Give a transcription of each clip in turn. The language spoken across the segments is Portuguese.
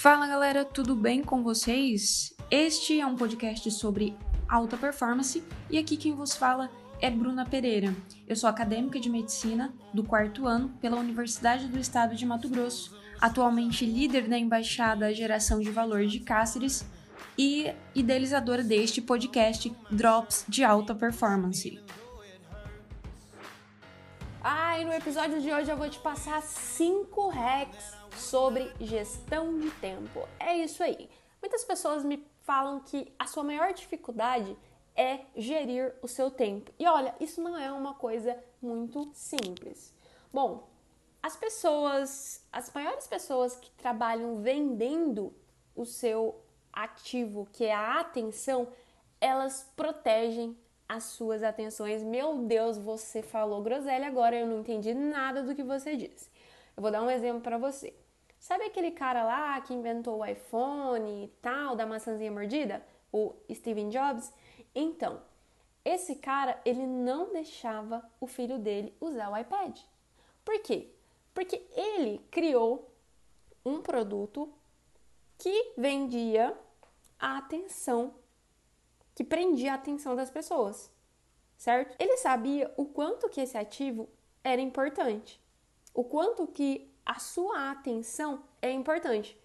Fala galera, tudo bem com vocês? Este é um podcast sobre alta performance e aqui quem vos fala é Bruna Pereira. Eu sou acadêmica de medicina do quarto ano pela Universidade do Estado de Mato Grosso, atualmente líder da Embaixada Geração de Valor de Cáceres e idealizadora deste podcast Drops de Alta Performance. Ah, e no episódio de hoje eu vou te passar 5 hacks sobre gestão de tempo. É isso aí. Muitas pessoas me falam que a sua maior dificuldade é gerir o seu tempo. E olha, isso não é uma coisa muito simples. Bom, as pessoas, as maiores pessoas que trabalham vendendo o seu ativo, que é a atenção, elas protegem as suas atenções. Meu Deus, você falou groselha agora, eu não entendi nada do que você disse. Eu vou dar um exemplo para você. Sabe aquele cara lá que inventou o iPhone e tal, da maçãzinha mordida? O Steve Jobs? Então, esse cara, ele não deixava o filho dele usar o iPad. Por quê? Porque ele criou um produto que vendia a atenção, que prendia a atenção das pessoas, certo? Ele sabia o quanto que esse ativo era importante, o quanto que a sua atenção é importante.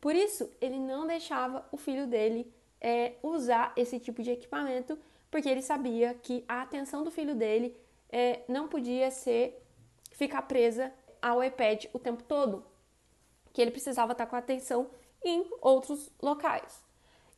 Por isso, ele não deixava o filho dele é, usar esse tipo de equipamento, porque ele sabia que a atenção do filho dele é, não podia ser ficar presa ao iPad o tempo todo, que ele precisava estar com a atenção em outros locais.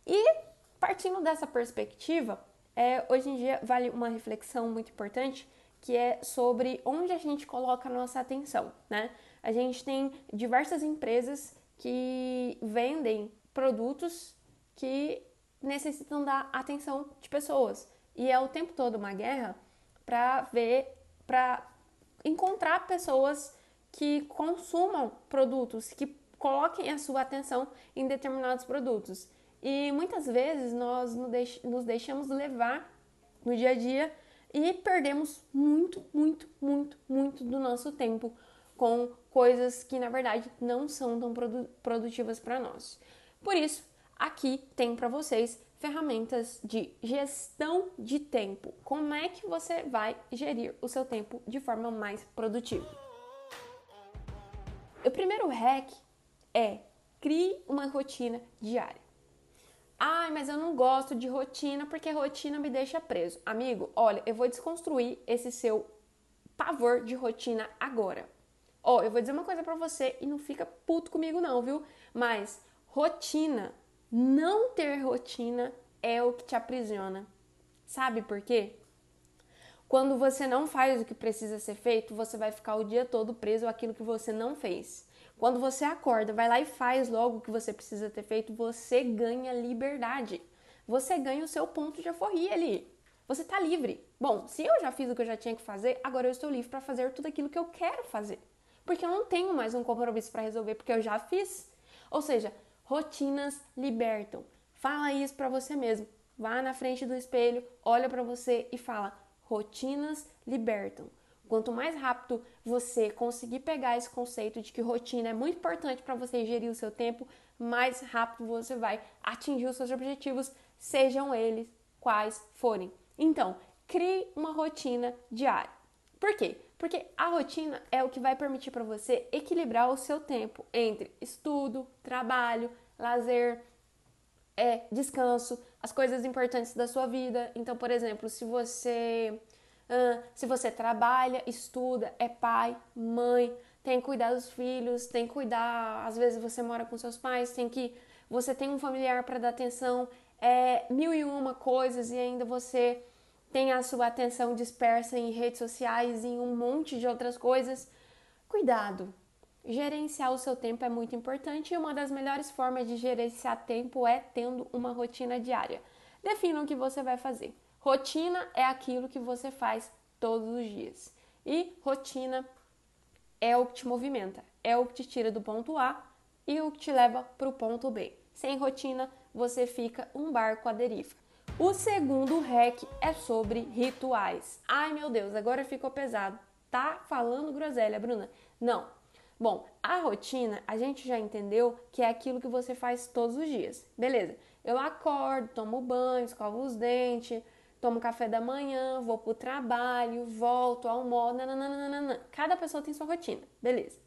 E partindo dessa perspectiva, é, hoje em dia vale uma reflexão muito importante que é sobre onde a gente coloca a nossa atenção, né? A gente tem diversas empresas que vendem produtos que necessitam da atenção de pessoas. E é o tempo todo uma guerra para ver, para encontrar pessoas que consumam produtos, que coloquem a sua atenção em determinados produtos. E muitas vezes nós nos deixamos levar no dia a dia e perdemos muito, muito, muito, muito do nosso tempo com coisas que na verdade não são tão produ produtivas para nós. Por isso, aqui tem para vocês ferramentas de gestão de tempo. Como é que você vai gerir o seu tempo de forma mais produtiva? O primeiro hack é crie uma rotina diária. Ai, mas eu não gosto de rotina porque rotina me deixa preso. Amigo, olha, eu vou desconstruir esse seu pavor de rotina agora. Ó, oh, eu vou dizer uma coisa para você e não fica puto comigo não, viu? Mas rotina, não ter rotina é o que te aprisiona. Sabe por quê? Quando você não faz o que precisa ser feito, você vai ficar o dia todo preso àquilo que você não fez. Quando você acorda, vai lá e faz logo o que você precisa ter feito, você ganha liberdade. Você ganha o seu ponto de aforria ali. Você tá livre. Bom, se eu já fiz o que eu já tinha que fazer, agora eu estou livre para fazer tudo aquilo que eu quero fazer porque eu não tenho mais um compromisso para resolver, porque eu já fiz. Ou seja, rotinas libertam. Fala isso para você mesmo. Vá na frente do espelho, olha para você e fala: rotinas libertam. Quanto mais rápido você conseguir pegar esse conceito de que rotina é muito importante para você gerir o seu tempo, mais rápido você vai atingir os seus objetivos, sejam eles quais forem. Então, crie uma rotina diária. Por quê? Porque a rotina é o que vai permitir para você equilibrar o seu tempo entre estudo, trabalho, lazer, é, descanso, as coisas importantes da sua vida. Então, por exemplo, se você se você trabalha, estuda, é pai, mãe, tem que cuidar dos filhos, tem que cuidar, às vezes você mora com seus pais, tem que você tem um familiar para dar atenção, é mil e uma coisas e ainda você tem a sua atenção dispersa em redes sociais e em um monte de outras coisas, cuidado. Gerenciar o seu tempo é muito importante e uma das melhores formas de gerenciar tempo é tendo uma rotina diária. Defina o que você vai fazer. Rotina é aquilo que você faz todos os dias. E rotina é o que te movimenta, é o que te tira do ponto A e o que te leva para o ponto B. Sem rotina, você fica um barco à deriva. O segundo hack é sobre rituais. Ai meu Deus, agora ficou pesado. Tá falando groselha, Bruna? Não. Bom, a rotina a gente já entendeu que é aquilo que você faz todos os dias. Beleza. Eu acordo, tomo banho, escovo os dentes, tomo café da manhã, vou pro trabalho, volto, almoço, nananana. Cada pessoa tem sua rotina. Beleza.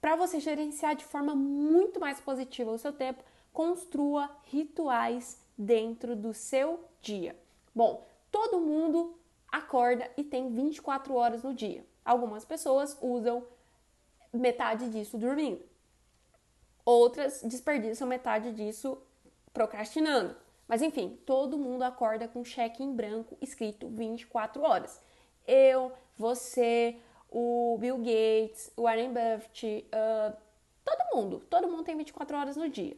Para você gerenciar de forma muito mais positiva o seu tempo, construa rituais dentro do seu dia. Bom, todo mundo acorda e tem 24 horas no dia. Algumas pessoas usam metade disso dormindo. Outras desperdiçam metade disso procrastinando. Mas enfim, todo mundo acorda com cheque em branco escrito 24 horas. Eu, você, o Bill Gates, o Warren Buffett, uh, todo mundo, todo mundo tem 24 horas no dia.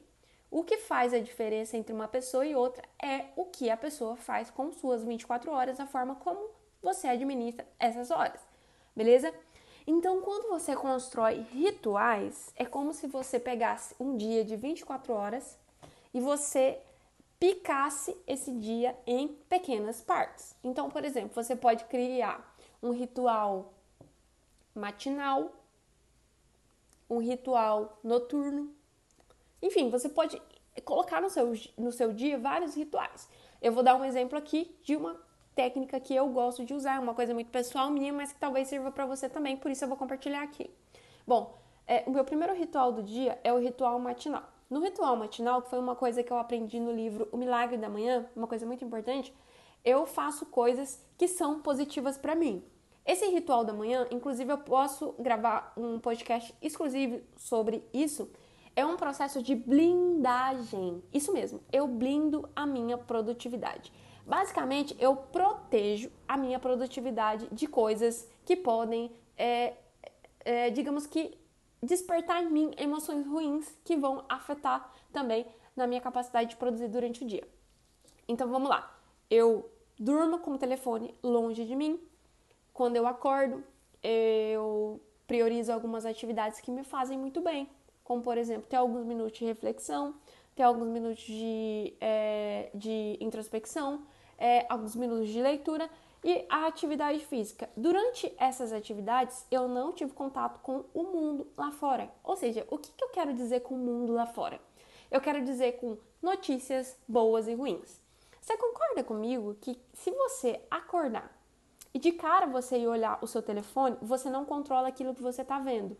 O que faz a diferença entre uma pessoa e outra é o que a pessoa faz com suas 24 horas, a forma como você administra essas horas, beleza? Então, quando você constrói rituais, é como se você pegasse um dia de 24 horas e você picasse esse dia em pequenas partes. Então, por exemplo, você pode criar um ritual matinal, um ritual noturno. Enfim, você pode colocar no seu, no seu dia vários rituais. Eu vou dar um exemplo aqui de uma técnica que eu gosto de usar, uma coisa muito pessoal minha, mas que talvez sirva para você também, por isso eu vou compartilhar aqui. Bom, é, o meu primeiro ritual do dia é o ritual matinal. No ritual matinal, que foi uma coisa que eu aprendi no livro O Milagre da Manhã, uma coisa muito importante, eu faço coisas que são positivas para mim. Esse ritual da manhã, inclusive eu posso gravar um podcast exclusivo sobre isso, é um processo de blindagem. Isso mesmo, eu blindo a minha produtividade. Basicamente, eu protejo a minha produtividade de coisas que podem, é, é, digamos que, despertar em mim emoções ruins que vão afetar também na minha capacidade de produzir durante o dia. Então vamos lá. Eu durmo com o telefone longe de mim. Quando eu acordo, eu priorizo algumas atividades que me fazem muito bem, como por exemplo, ter alguns minutos de reflexão, ter alguns minutos de, é, de introspecção, é, alguns minutos de leitura e a atividade física. Durante essas atividades, eu não tive contato com o mundo lá fora. Ou seja, o que, que eu quero dizer com o mundo lá fora? Eu quero dizer com notícias boas e ruins. Você concorda comigo que se você acordar e de cara você ir olhar o seu telefone, você não controla aquilo que você está vendo?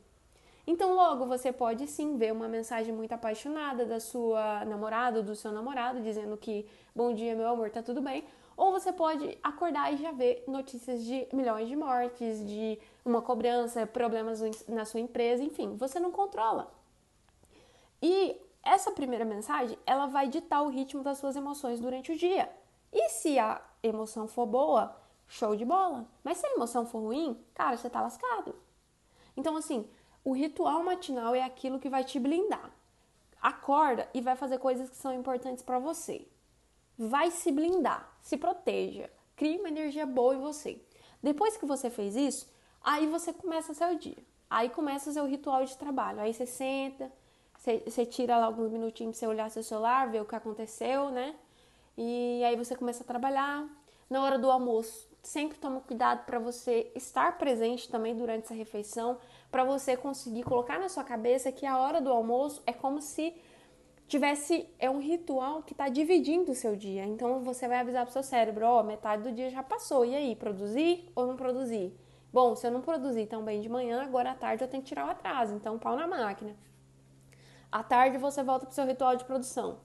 Então, logo você pode sim ver uma mensagem muito apaixonada da sua namorada, do seu namorado, dizendo que bom dia, meu amor, tá tudo bem. Ou você pode acordar e já ver notícias de milhões de mortes, de uma cobrança, problemas na sua empresa, enfim, você não controla. E essa primeira mensagem, ela vai ditar o ritmo das suas emoções durante o dia. E se a emoção for boa, show de bola. Mas se a emoção for ruim, cara, você tá lascado. Então, assim, o ritual matinal é aquilo que vai te blindar. Acorda e vai fazer coisas que são importantes para você. Vai se blindar, se proteja, crie uma energia boa em você. Depois que você fez isso, aí você começa seu dia. Aí começa o seu ritual de trabalho. Aí você senta, você, você tira lá alguns minutinhos pra você olhar seu celular, ver o que aconteceu, né? E aí você começa a trabalhar. Na hora do almoço, sempre toma cuidado para você estar presente também durante essa refeição, para você conseguir colocar na sua cabeça que a hora do almoço é como se tivesse é um ritual que está dividindo o seu dia. Então você vai avisar para o seu cérebro, ó, oh, metade do dia já passou. E aí, produzir ou não produzir? Bom, se eu não produzir tão bem de manhã, agora à tarde eu tenho que tirar o atraso. Então, pau na máquina. À tarde você volta para o seu ritual de produção.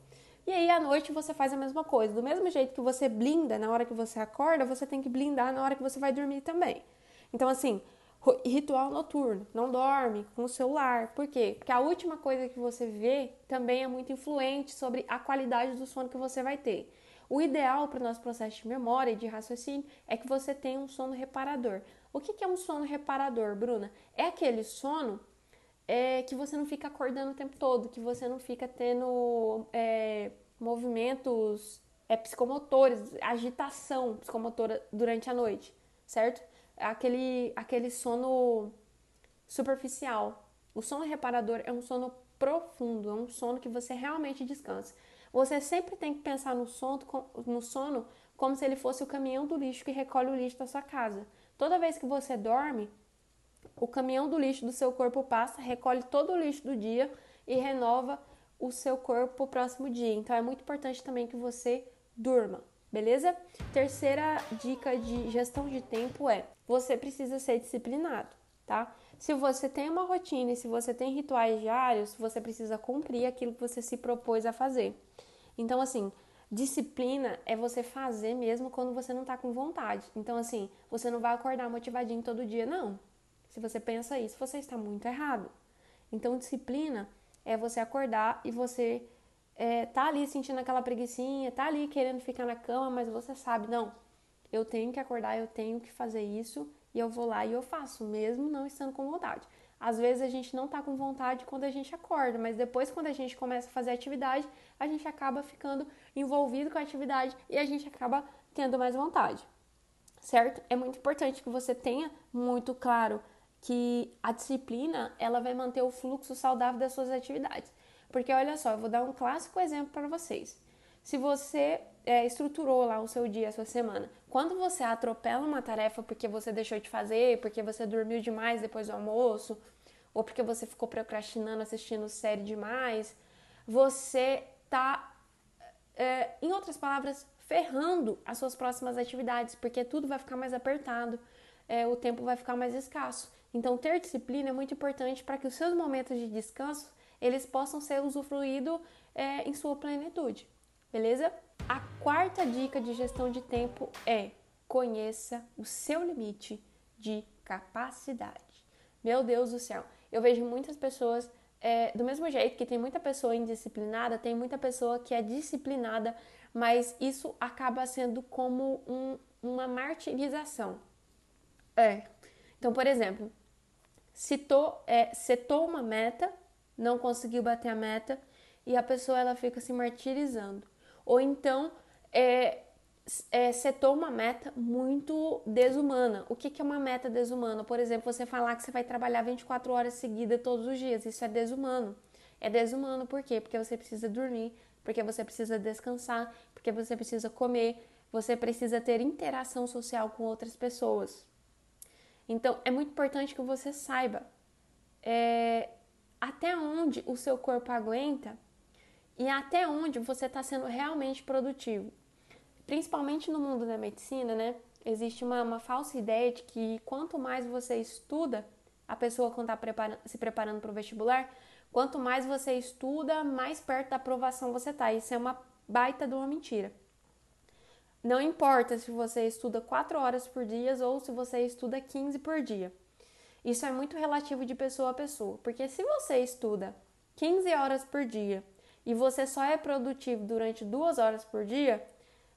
E aí à noite você faz a mesma coisa. Do mesmo jeito que você blinda na hora que você acorda, você tem que blindar na hora que você vai dormir também. Então, assim, ritual noturno, não dorme com o celular. Por quê? Porque a última coisa que você vê também é muito influente sobre a qualidade do sono que você vai ter. O ideal para o nosso processo de memória e de raciocínio é que você tenha um sono reparador. O que é um sono reparador, Bruna? É aquele sono é que você não fica acordando o tempo todo, que você não fica tendo é, movimentos é, psicomotores, agitação psicomotora durante a noite, certo? Aquele, aquele sono superficial. O sono reparador é um sono profundo, é um sono que você realmente descansa. Você sempre tem que pensar no sono, no sono como se ele fosse o caminhão do lixo que recolhe o lixo da sua casa. Toda vez que você dorme, o caminhão do lixo do seu corpo passa, recolhe todo o lixo do dia e renova o seu corpo o próximo dia. Então é muito importante também que você durma, beleza? Terceira dica de gestão de tempo é: você precisa ser disciplinado, tá? Se você tem uma rotina e se você tem rituais diários, você precisa cumprir aquilo que você se propôs a fazer. Então, assim, disciplina é você fazer mesmo quando você não tá com vontade. Então, assim, você não vai acordar motivadinho todo dia, não. Se você pensa isso, você está muito errado. Então, disciplina é você acordar e você é, tá ali sentindo aquela preguiçinha, tá ali querendo ficar na cama, mas você sabe, não, eu tenho que acordar, eu tenho que fazer isso e eu vou lá e eu faço, mesmo não estando com vontade. Às vezes a gente não tá com vontade quando a gente acorda, mas depois, quando a gente começa a fazer atividade, a gente acaba ficando envolvido com a atividade e a gente acaba tendo mais vontade, certo? É muito importante que você tenha muito claro que a disciplina ela vai manter o fluxo saudável das suas atividades. Porque olha só, eu vou dar um clássico exemplo para vocês. Se você é, estruturou lá o seu dia, a sua semana, quando você atropela uma tarefa porque você deixou de fazer, porque você dormiu demais depois do almoço, ou porque você ficou procrastinando assistindo série demais, você tá, é, em outras palavras, ferrando as suas próximas atividades, porque tudo vai ficar mais apertado, é, o tempo vai ficar mais escasso. Então, ter disciplina é muito importante para que os seus momentos de descanso eles possam ser usufruídos é, em sua plenitude, beleza? A quarta dica de gestão de tempo é conheça o seu limite de capacidade. Meu Deus do céu, eu vejo muitas pessoas é, do mesmo jeito que tem muita pessoa indisciplinada, tem muita pessoa que é disciplinada, mas isso acaba sendo como um, uma martirização. É. Então, por exemplo, citou, é, setou uma meta, não conseguiu bater a meta e a pessoa ela fica se martirizando. Ou então, é, é, setou uma meta muito desumana. O que, que é uma meta desumana? Por exemplo, você falar que você vai trabalhar 24 horas seguidas todos os dias. Isso é desumano. É desumano por quê? Porque você precisa dormir, porque você precisa descansar, porque você precisa comer, você precisa ter interação social com outras pessoas. Então, é muito importante que você saiba é, até onde o seu corpo aguenta e até onde você está sendo realmente produtivo. Principalmente no mundo da medicina, né? Existe uma, uma falsa ideia de que quanto mais você estuda, a pessoa quando está se preparando para o vestibular, quanto mais você estuda, mais perto da aprovação você está. Isso é uma baita de uma mentira. Não importa se você estuda 4 horas por dia ou se você estuda 15 por dia. Isso é muito relativo de pessoa a pessoa, porque se você estuda 15 horas por dia e você só é produtivo durante 2 horas por dia,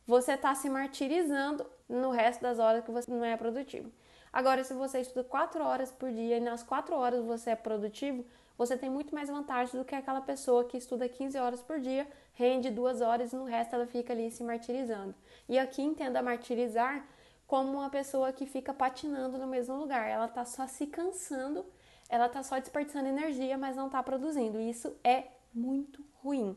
você está se martirizando no resto das horas que você não é produtivo. Agora, se você estuda 4 horas por dia e nas 4 horas você é produtivo, você tem muito mais vantagem do que aquela pessoa que estuda 15 horas por dia, rende 2 horas e no resto ela fica ali se martirizando. E aqui entenda martirizar como uma pessoa que fica patinando no mesmo lugar. Ela está só se cansando, ela está só desperdiçando energia, mas não está produzindo. Isso é muito ruim.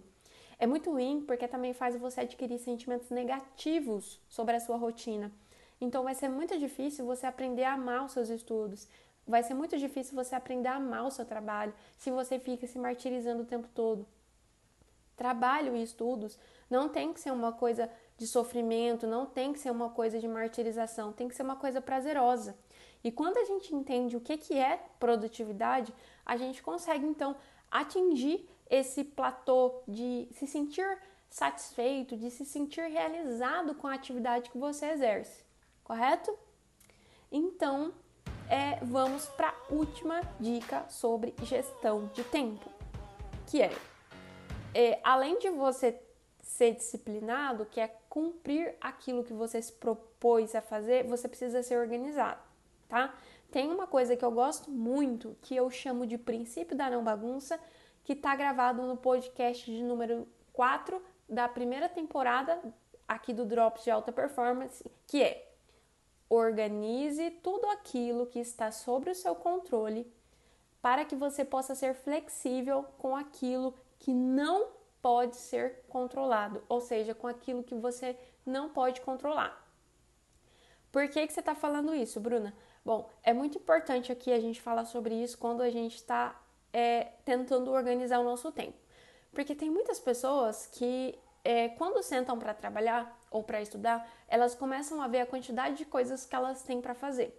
É muito ruim porque também faz você adquirir sentimentos negativos sobre a sua rotina. Então vai ser muito difícil você aprender a amar os seus estudos. Vai ser muito difícil você aprender a amar o seu trabalho se você fica se martirizando o tempo todo. Trabalho e estudos não tem que ser uma coisa de sofrimento, não tem que ser uma coisa de martirização, tem que ser uma coisa prazerosa. E quando a gente entende o que, que é produtividade, a gente consegue então atingir esse platô de se sentir satisfeito, de se sentir realizado com a atividade que você exerce, correto? Então, é, vamos para a última dica sobre gestão de tempo, que é, é além de você ser disciplinado, que é cumprir aquilo que você se propôs a fazer, você precisa ser organizado, tá? Tem uma coisa que eu gosto muito, que eu chamo de princípio da não bagunça, que está gravado no podcast de número 4 da primeira temporada aqui do Drops de Alta Performance, que é organize tudo aquilo que está sobre o seu controle para que você possa ser flexível com aquilo que não pode ser controlado, ou seja, com aquilo que você não pode controlar. Por que, que você está falando isso, Bruna? Bom, é muito importante aqui a gente falar sobre isso quando a gente está é, tentando organizar o nosso tempo. Porque tem muitas pessoas que, é, quando sentam para trabalhar ou para estudar, elas começam a ver a quantidade de coisas que elas têm para fazer.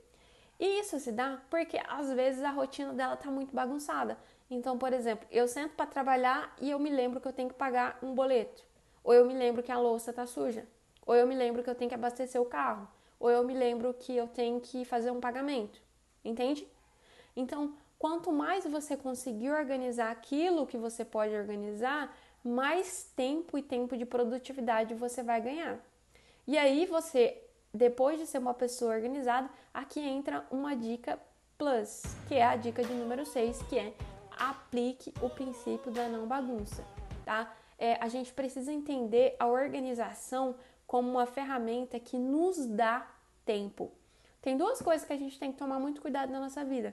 E isso se dá porque às vezes a rotina dela está muito bagunçada. Então, por exemplo, eu sento para trabalhar e eu me lembro que eu tenho que pagar um boleto, ou eu me lembro que a louça está suja, ou eu me lembro que eu tenho que abastecer o carro, ou eu me lembro que eu tenho que fazer um pagamento. Entende? Então, quanto mais você conseguir organizar aquilo que você pode organizar, mais tempo e tempo de produtividade você vai ganhar. E aí você, depois de ser uma pessoa organizada, aqui entra uma dica plus, que é a dica de número 6, que é aplique o princípio da não bagunça, tá? É, a gente precisa entender a organização como uma ferramenta que nos dá tempo. Tem duas coisas que a gente tem que tomar muito cuidado na nossa vida.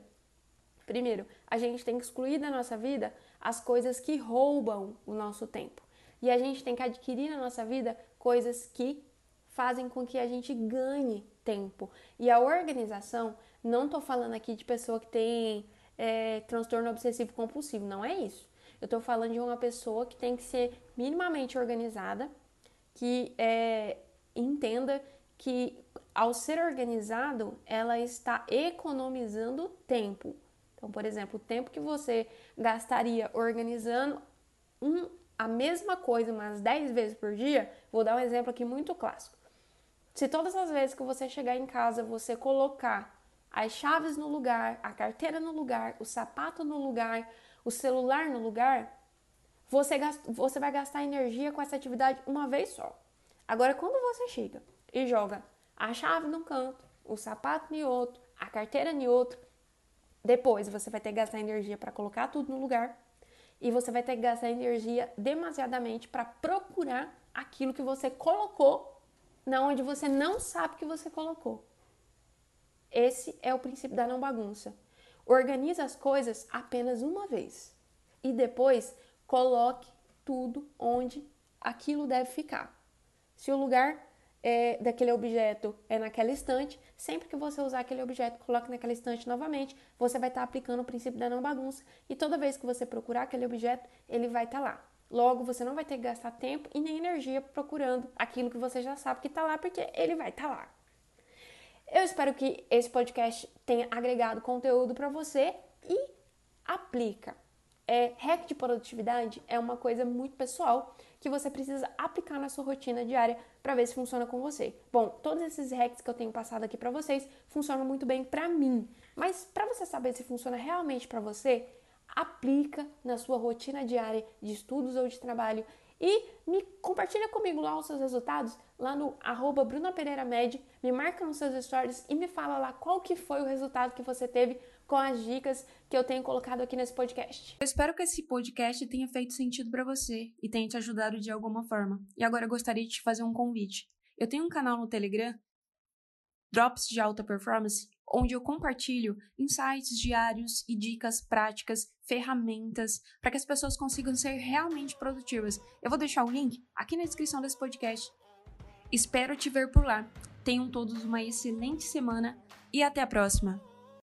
Primeiro, a gente tem que excluir da nossa vida as coisas que roubam o nosso tempo. E a gente tem que adquirir na nossa vida coisas que fazem com que a gente ganhe tempo. E a organização, não estou falando aqui de pessoa que tem é, transtorno obsessivo compulsivo, não é isso. Eu estou falando de uma pessoa que tem que ser minimamente organizada, que é, entenda que ao ser organizado, ela está economizando tempo. Então, por exemplo, o tempo que você gastaria organizando um, a mesma coisa umas 10 vezes por dia, vou dar um exemplo aqui muito clássico. Se todas as vezes que você chegar em casa você colocar as chaves no lugar, a carteira no lugar, o sapato no lugar, o celular no lugar, você, você vai gastar energia com essa atividade uma vez só. Agora, quando você chega e joga a chave num canto, o sapato em outro, a carteira em outro, depois você vai ter que gastar energia para colocar tudo no lugar e você vai ter que gastar energia demasiadamente para procurar aquilo que você colocou na onde você não sabe que você colocou. Esse é o princípio da não bagunça. Organize as coisas apenas uma vez e depois coloque tudo onde aquilo deve ficar. Se o lugar é, daquele objeto é naquela estante, sempre que você usar aquele objeto, coloque naquela estante novamente, você vai estar tá aplicando o princípio da não bagunça e toda vez que você procurar aquele objeto, ele vai estar tá lá. Logo, você não vai ter que gastar tempo e nem energia procurando aquilo que você já sabe que está lá, porque ele vai estar tá lá. Eu espero que esse podcast tenha agregado conteúdo para você e aplica. É, hack de produtividade é uma coisa muito pessoal que você precisa aplicar na sua rotina diária para ver se funciona com você. Bom, todos esses hacks que eu tenho passado aqui para vocês funcionam muito bem para mim, mas para você saber se funciona realmente para você, aplica na sua rotina diária de estudos ou de trabalho e me compartilha comigo lá os seus resultados, lá no arroba Bruna Pereira Med, me marca nos seus stories e me fala lá qual que foi o resultado que você teve com as dicas que eu tenho colocado aqui nesse podcast. Eu espero que esse podcast tenha feito sentido para você e tenha te ajudado de alguma forma. E agora eu gostaria de te fazer um convite. Eu tenho um canal no Telegram, Drops de Alta Performance, onde eu compartilho insights diários e dicas práticas, ferramentas, para que as pessoas consigam ser realmente produtivas. Eu vou deixar o link aqui na descrição desse podcast. Espero te ver por lá. Tenham todos uma excelente semana e até a próxima!